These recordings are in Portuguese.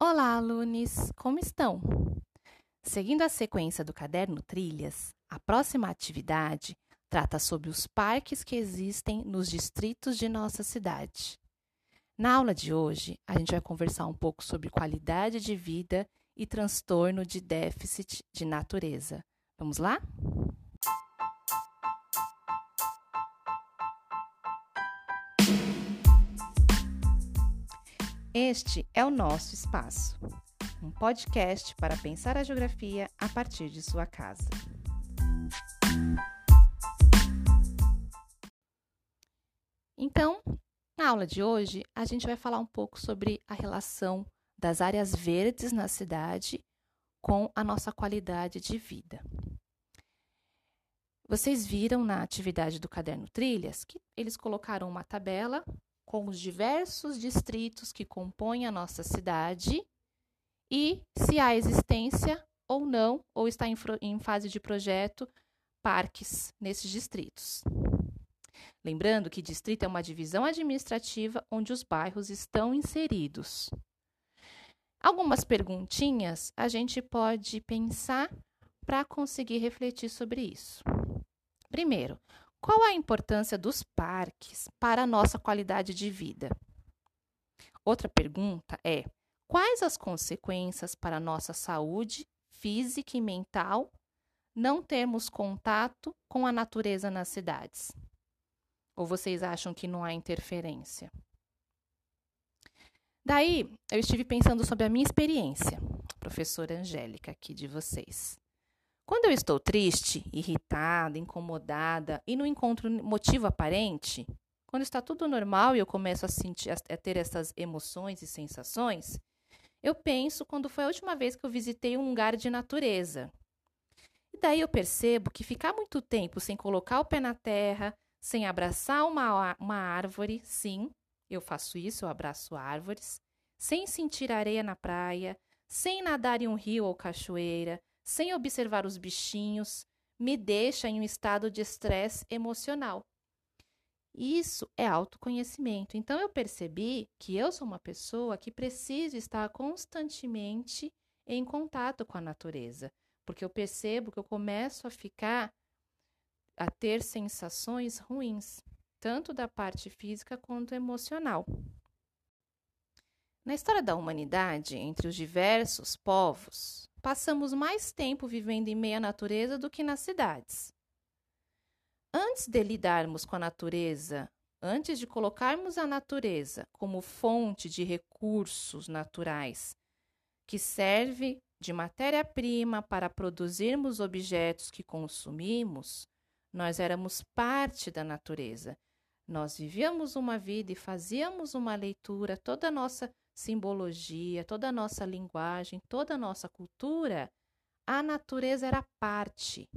Olá, alunos! Como estão? Seguindo a sequência do caderno Trilhas, a próxima atividade trata sobre os parques que existem nos distritos de nossa cidade. Na aula de hoje, a gente vai conversar um pouco sobre qualidade de vida e transtorno de déficit de natureza. Vamos lá? Este é o nosso espaço, um podcast para pensar a geografia a partir de sua casa. Então, na aula de hoje, a gente vai falar um pouco sobre a relação das áreas verdes na cidade com a nossa qualidade de vida. Vocês viram na atividade do caderno Trilhas que eles colocaram uma tabela com os diversos distritos que compõem a nossa cidade e se há existência ou não, ou está em, em fase de projeto, parques nesses distritos. Lembrando que distrito é uma divisão administrativa onde os bairros estão inseridos. Algumas perguntinhas a gente pode pensar para conseguir refletir sobre isso. Primeiro, qual a importância dos parques para a nossa qualidade de vida? Outra pergunta é: quais as consequências para a nossa saúde física e mental não termos contato com a natureza nas cidades? Ou vocês acham que não há interferência? Daí, eu estive pensando sobre a minha experiência, professora Angélica, aqui de vocês. Quando eu estou triste, irritada, incomodada e não encontro motivo aparente, quando está tudo normal e eu começo a sentir a ter essas emoções e sensações, eu penso quando foi a última vez que eu visitei um lugar de natureza. E daí eu percebo que ficar muito tempo sem colocar o pé na terra, sem abraçar uma, uma árvore, sim, eu faço isso, eu abraço árvores, sem sentir areia na praia, sem nadar em um rio ou cachoeira, sem observar os bichinhos, me deixa em um estado de estresse emocional. Isso é autoconhecimento. Então eu percebi que eu sou uma pessoa que preciso estar constantemente em contato com a natureza, porque eu percebo que eu começo a ficar a ter sensações ruins, tanto da parte física quanto emocional. Na história da humanidade, entre os diversos povos, passamos mais tempo vivendo em meio à natureza do que nas cidades. Antes de lidarmos com a natureza, antes de colocarmos a natureza como fonte de recursos naturais que serve de matéria-prima para produzirmos objetos que consumimos, nós éramos parte da natureza. Nós vivíamos uma vida e fazíamos uma leitura, toda a nossa simbologia, toda a nossa linguagem, toda a nossa cultura, a natureza era parte.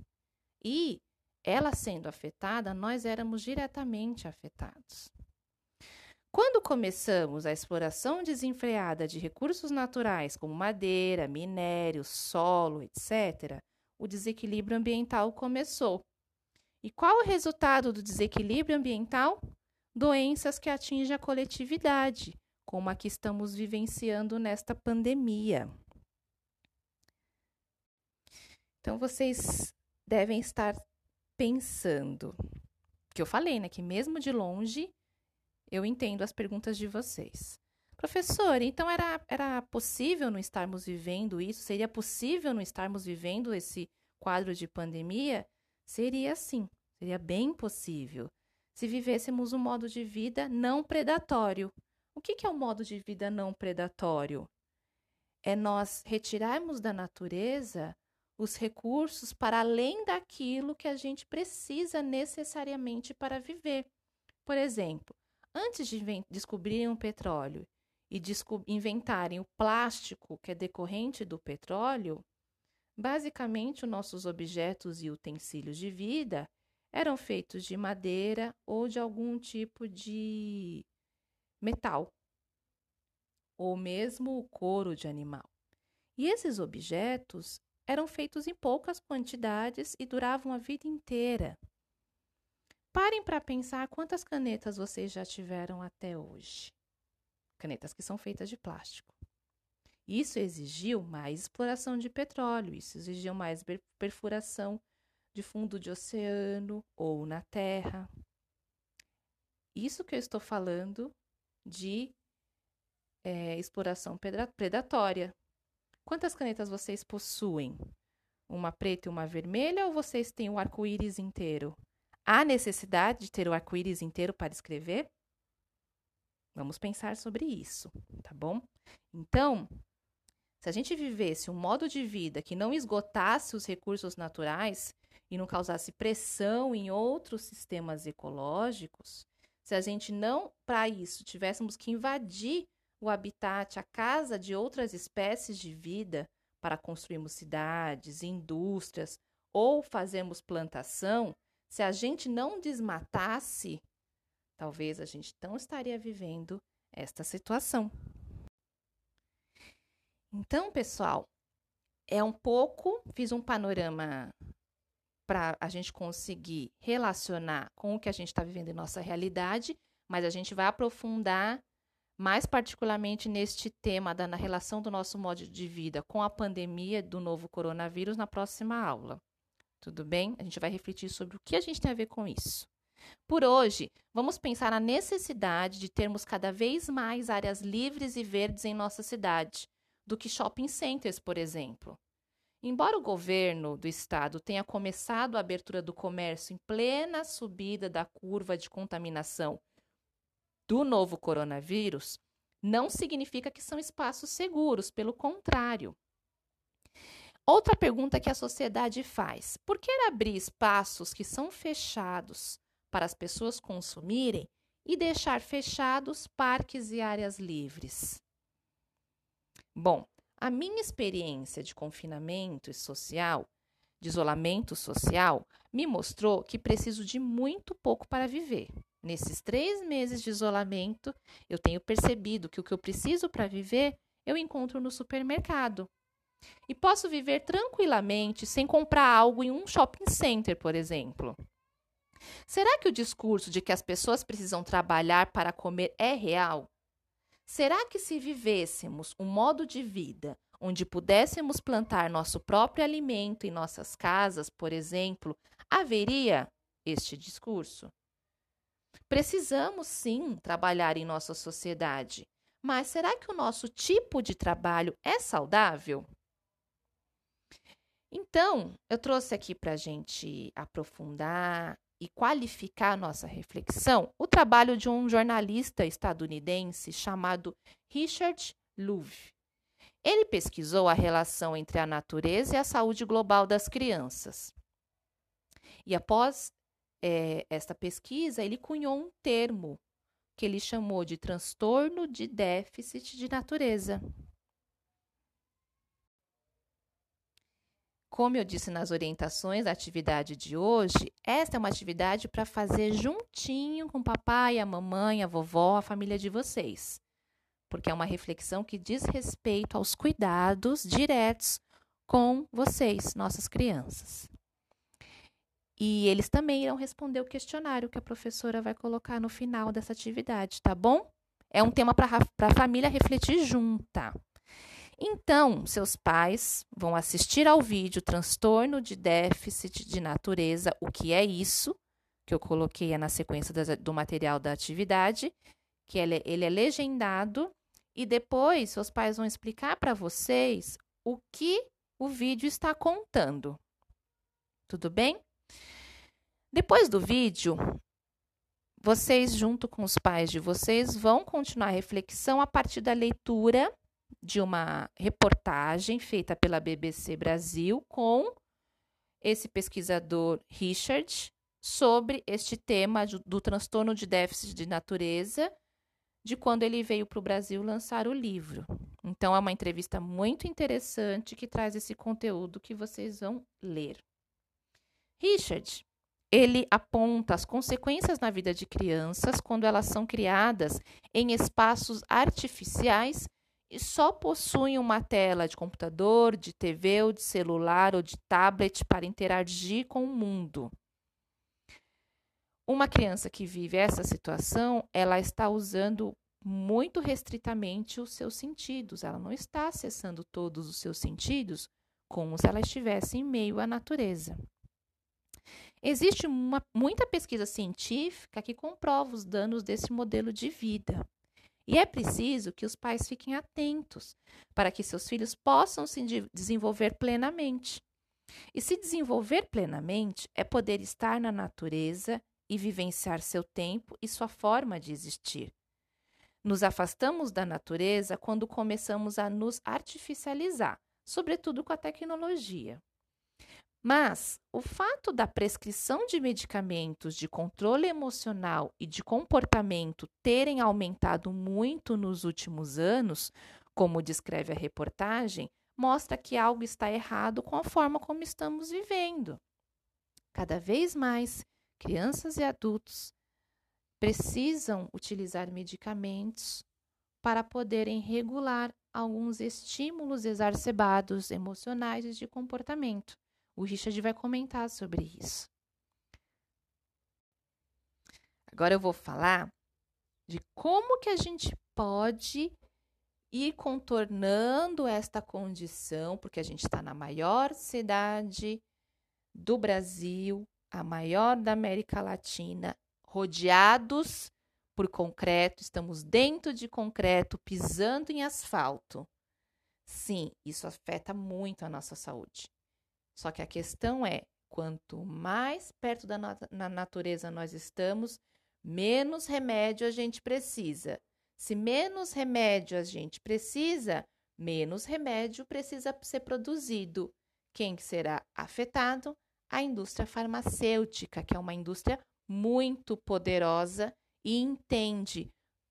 E ela sendo afetada, nós éramos diretamente afetados. Quando começamos a exploração desenfreada de recursos naturais como madeira, minério, solo, etc., o desequilíbrio ambiental começou. E qual o resultado do desequilíbrio ambiental? Doenças que atingem a coletividade, como a que estamos vivenciando nesta pandemia. Então, vocês devem estar pensando, que eu falei, né, que mesmo de longe eu entendo as perguntas de vocês. Professor, então era, era possível não estarmos vivendo isso? Seria possível não estarmos vivendo esse quadro de pandemia? Seria sim, seria bem possível. Se vivêssemos um modo de vida não predatório, o que, é o um modo de vida não predatório? É nós retirarmos da natureza os recursos para além daquilo que a gente precisa necessariamente para viver. Por exemplo, antes de descobrirem o petróleo e inventarem o plástico que é decorrente do petróleo, basicamente os nossos objetos e utensílios de vida eram feitos de madeira ou de algum tipo de metal, ou mesmo o couro de animal. E esses objetos eram feitos em poucas quantidades e duravam a vida inteira. Parem para pensar quantas canetas vocês já tiveram até hoje. Canetas que são feitas de plástico. Isso exigiu mais exploração de petróleo, isso exigiu mais perfuração de fundo de oceano ou na terra. Isso que eu estou falando de é, exploração predatória. Quantas canetas vocês possuem? Uma preta e uma vermelha ou vocês têm o arco-íris inteiro? Há necessidade de ter o arco-íris inteiro para escrever? Vamos pensar sobre isso, tá bom? Então, se a gente vivesse um modo de vida que não esgotasse os recursos naturais e não causasse pressão em outros sistemas ecológicos, se a gente não, para isso, tivéssemos que invadir o habitat, a casa de outras espécies de vida para construirmos cidades, indústrias ou fazermos plantação, se a gente não desmatasse, talvez a gente não estaria vivendo esta situação. Então, pessoal, é um pouco, fiz um panorama para a gente conseguir relacionar com o que a gente está vivendo em nossa realidade, mas a gente vai aprofundar mais particularmente neste tema da relação do nosso modo de vida com a pandemia do novo coronavírus na próxima aula. Tudo bem? A gente vai refletir sobre o que a gente tem a ver com isso. Por hoje, vamos pensar na necessidade de termos cada vez mais áreas livres e verdes em nossa cidade, do que shopping centers, por exemplo. Embora o governo do estado tenha começado a abertura do comércio em plena subida da curva de contaminação do novo coronavírus, não significa que são espaços seguros, pelo contrário. Outra pergunta que a sociedade faz: por que abrir espaços que são fechados para as pessoas consumirem e deixar fechados parques e áreas livres? Bom, a minha experiência de confinamento social, de isolamento social, me mostrou que preciso de muito pouco para viver. Nesses três meses de isolamento, eu tenho percebido que o que eu preciso para viver eu encontro no supermercado. E posso viver tranquilamente sem comprar algo em um shopping center, por exemplo. Será que o discurso de que as pessoas precisam trabalhar para comer é real? Será que se vivêssemos um modo de vida onde pudéssemos plantar nosso próprio alimento em nossas casas, por exemplo, haveria este discurso? Precisamos sim trabalhar em nossa sociedade, mas será que o nosso tipo de trabalho é saudável? Então, eu trouxe aqui para a gente aprofundar e qualificar nossa reflexão o trabalho de um jornalista estadunidense chamado Richard Louv. Ele pesquisou a relação entre a natureza e a saúde global das crianças. E após é, esta pesquisa, ele cunhou um termo que ele chamou de transtorno de déficit de natureza. Como eu disse nas orientações da atividade de hoje, esta é uma atividade para fazer juntinho com o papai, a mamãe, a vovó, a família de vocês. Porque é uma reflexão que diz respeito aos cuidados diretos com vocês, nossas crianças. E eles também irão responder o questionário que a professora vai colocar no final dessa atividade, tá bom? É um tema para a família refletir junta. Então, seus pais vão assistir ao vídeo Transtorno de Déficit de Natureza, o que é isso, que eu coloquei na sequência do material da atividade, que ele é legendado, e depois seus pais vão explicar para vocês o que o vídeo está contando. Tudo bem? Depois do vídeo, vocês, junto com os pais de vocês, vão continuar a reflexão a partir da leitura de uma reportagem feita pela BBC Brasil com esse pesquisador Richard sobre este tema do, transtorno de déficit de natureza, de quando ele veio para o Brasil lançar o livro. Então, é uma entrevista muito interessante que traz esse conteúdo que vocês vão ler. Richard ele aponta as consequências na vida de crianças quando elas são criadas em espaços artificiais e só possuem uma tela de computador, de TV ou de celular ou de tablet para interagir com o mundo. Uma criança que vive essa situação, ela está usando muito restritamente os seus sentidos. Ela não está acessando todos os seus sentidos como se ela estivesse em meio à natureza. Existe uma, muita pesquisa científica que comprova os danos desse modelo de vida. E é preciso que os pais fiquem atentos para que seus filhos possam se desenvolver plenamente. E se desenvolver plenamente é poder estar na natureza e vivenciar seu tempo e sua forma de existir. Nos afastamos da natureza quando começamos a nos artificializar, sobretudo com a tecnologia. Mas o fato da prescrição de medicamentos de controle emocional e de comportamento terem aumentado muito nos últimos anos, como descreve a reportagem, mostra que algo está errado com a forma como estamos vivendo. Cada vez mais, crianças e adultos precisam utilizar medicamentos para poderem regular alguns estímulos exacerbados emocionais e de comportamento. O Richard vai comentar sobre isso. Agora eu vou falar de como que a gente pode ir contornando esta condição, porque a gente está na maior cidade do Brasil, a maior da América Latina, rodeados por concreto, estamos dentro de concreto, pisando em asfalto. Sim, isso afeta muito a nossa saúde. Só que a questão é: quanto mais perto da na natureza nós estamos, menos remédio a gente precisa. Se menos remédio a gente precisa, menos remédio precisa ser produzido. Quem será afetado? A indústria farmacêutica, que é uma indústria muito poderosa e entende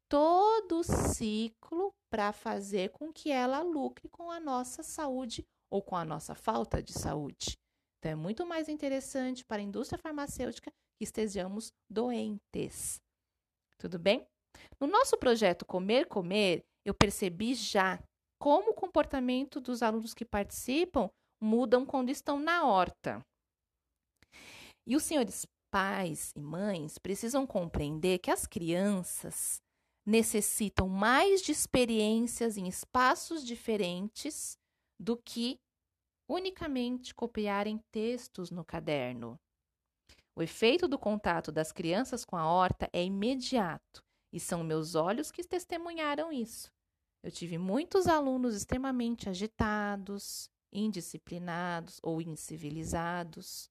todo o ciclo para fazer com que ela lucre com a nossa saúde ou com a nossa falta de saúde. Então, é muito mais interessante para a indústria farmacêutica que estejamos doentes. Tudo bem? No nosso projeto Comer Comer, eu percebi já como o comportamento dos alunos que participam mudam quando estão na horta. E os senhores pais e mães precisam compreender que as crianças necessitam mais de experiências em espaços diferentes do que unicamente copiarem textos no caderno. O efeito do contato das crianças com a horta é imediato e são meus olhos que testemunharam isso. Eu tive muitos alunos extremamente agitados, indisciplinados ou incivilizados,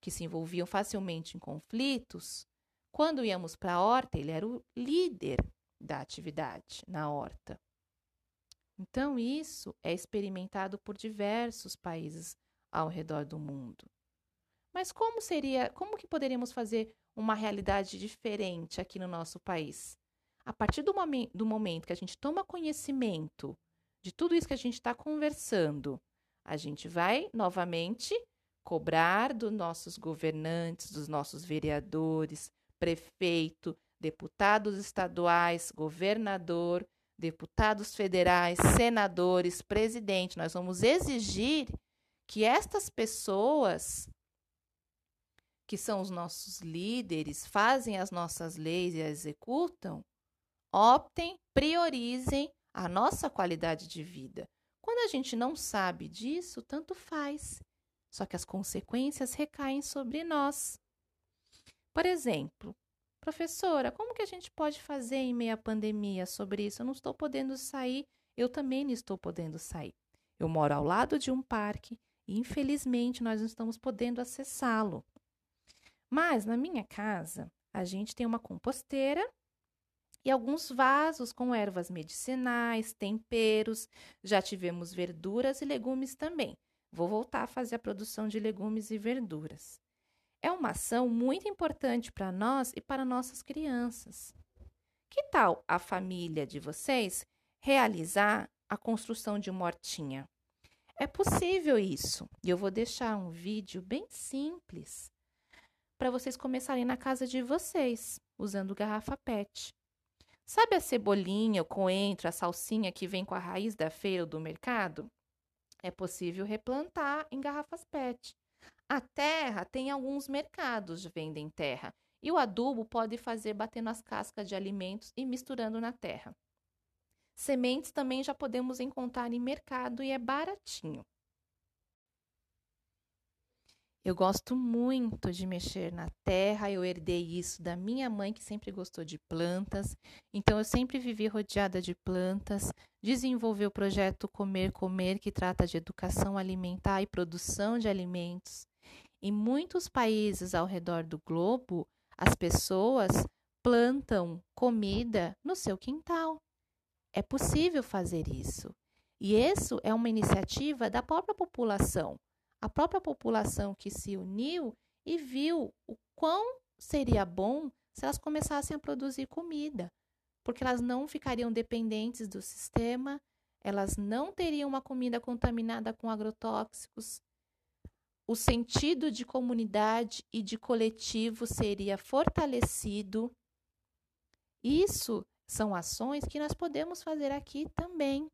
que se envolviam facilmente em conflitos. Quando íamos para a horta, ele era o líder da atividade na horta. Então, isso é experimentado por diversos países ao redor do mundo. Mas como seria, como que poderíamos fazer uma realidade diferente aqui no nosso país? A partir do, momen do momento que a gente toma conhecimento de tudo isso que a gente está conversando, a gente vai novamente cobrar dos nossos governantes, dos nossos vereadores, prefeito, deputados estaduais, governador, deputados federais, senadores, presidente, nós vamos exigir que estas pessoas que são os nossos líderes, fazem as nossas leis e as executam, optem, priorizem a nossa qualidade de vida. Quando a gente não sabe disso, tanto faz. Só que as consequências recaem sobre nós. Por exemplo, Professora, como que a gente pode fazer em meio à pandemia sobre isso? Eu não estou podendo sair, eu também não estou podendo sair. Eu moro ao lado de um parque e, infelizmente, nós não estamos podendo acessá-lo. Mas na minha casa, a gente tem uma composteira e alguns vasos com ervas medicinais, temperos. Já tivemos verduras e legumes também. Vou voltar a fazer a produção de legumes e verduras. É uma ação muito importante para nós e para nossas crianças. Que tal a família de vocês realizar a construção de uma hortinha? É possível isso. E eu vou deixar um vídeo bem simples para vocês começarem na casa de vocês, usando garrafa PET. Sabe a cebolinha, o coentro, a salsinha que vem com a raiz da feira ou do mercado? É possível replantar em garrafas PET. A terra tem alguns mercados vendem terra E o adubo pode fazer batendo as cascas de alimentos e misturando na terra. Sementes também já podemos encontrar em mercado e é baratinho. Eu gosto muito de mexer na terra, eu herdei isso da minha mãe, que sempre gostou de plantas. Então, eu sempre vivi rodeada de plantas. Desenvolvi o projeto Comer Comer, que trata de educação alimentar e produção de alimentos. Em muitos países ao redor do globo, as pessoas plantam comida no seu quintal. É possível fazer isso. E isso é uma iniciativa da própria população a própria população que se uniu e viu o quão seria bom se elas começassem a produzir comida, porque elas não ficariam dependentes do sistema, elas não teriam uma comida contaminada com agrotóxicos. O sentido de comunidade e de coletivo seria fortalecido. Isso são ações que nós podemos fazer aqui também.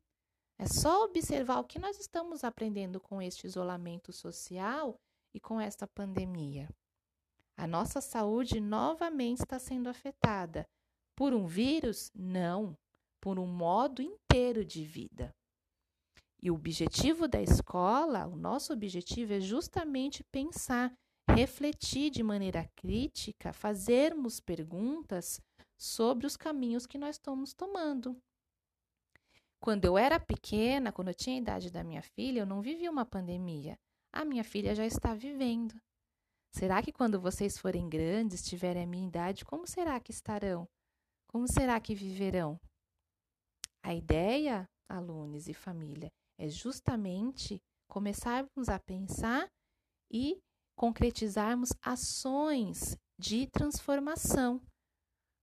É só observar o que nós estamos aprendendo com este isolamento social e com esta pandemia. A nossa saúde novamente está sendo afetada. Por um vírus? Não, por um modo inteiro de vida. E o objetivo da escola, o nosso objetivo é justamente pensar, refletir de maneira crítica, fazermos perguntas sobre os caminhos que nós estamos tomando. Quando eu era pequena, quando eu tinha a idade da minha filha, eu não vivia uma pandemia. A minha filha já está vivendo. Será que quando vocês forem grandes, tiverem a minha idade, como será que estarão? Como será que viverão? A ideia, alunos e família, é justamente começarmos a pensar e concretizarmos ações de transformação.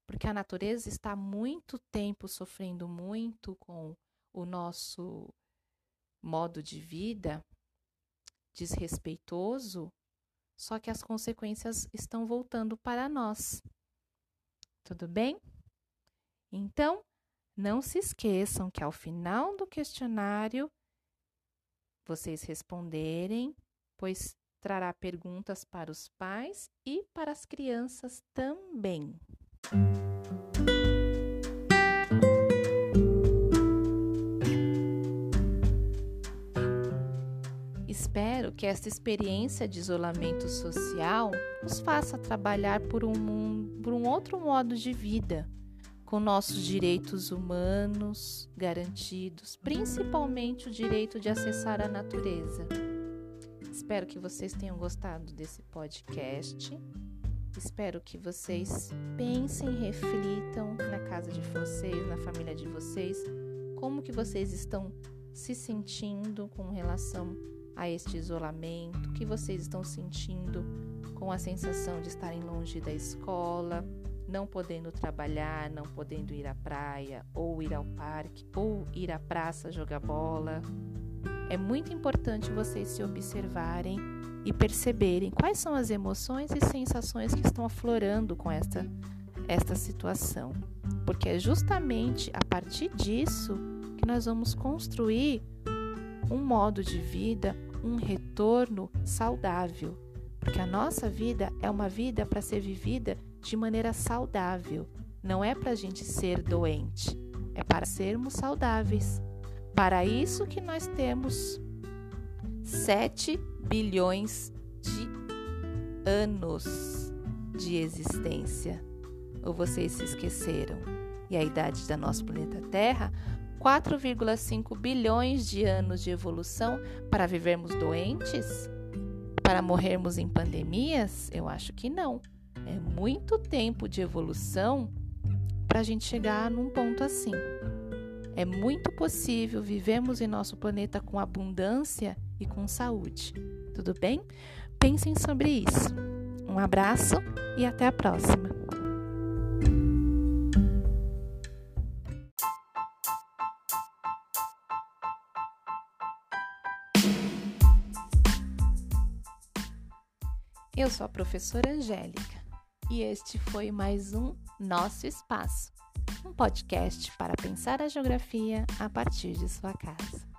Porque a natureza está muito tempo sofrendo muito com o nosso modo de vida desrespeitoso, só que as consequências estão voltando para nós. Tudo bem? Então, não se esqueçam que ao final do questionário vocês responderem, pois trará perguntas para os pais e para as crianças também. Espero que esta experiência de isolamento social nos faça trabalhar por um, por um outro modo de vida, com nossos direitos humanos garantidos, principalmente o direito de acessar a natureza. Espero que vocês tenham gostado desse podcast. Espero que vocês pensem, reflitam na casa de vocês, na família de vocês, como que vocês estão se sentindo com relação a este isolamento, o que vocês estão sentindo com a sensação de estarem longe da escola, não podendo trabalhar, não podendo ir à praia, ou ir ao parque, ou ir à praça jogar bola. É muito importante vocês se observarem e perceberem quais são as emoções e sensações que estão aflorando com esta, esta situação. Porque é justamente a partir disso que nós vamos construir um modo de vida, um retorno saudável. Porque a nossa vida é uma vida para ser vivida de maneira saudável. Não é para a gente ser doente, é para sermos saudáveis. Para isso que nós temos 7 bilhões de anos de existência. Ou vocês se esqueceram? E a idade da nosso planeta Terra 4,5 bilhões de anos de evolução para vivermos doentes? Para morrermos em pandemias? Eu acho que não. É muito tempo de evolução para a gente chegar num ponto assim. É muito possível vivemos em nosso planeta com abundância e com saúde. Tudo bem? Pensem sobre isso. Um abraço e até a próxima! Eu sou a professora Angélica e este foi mais um Nosso Espaço, um podcast para pensar a geografia a partir de sua casa.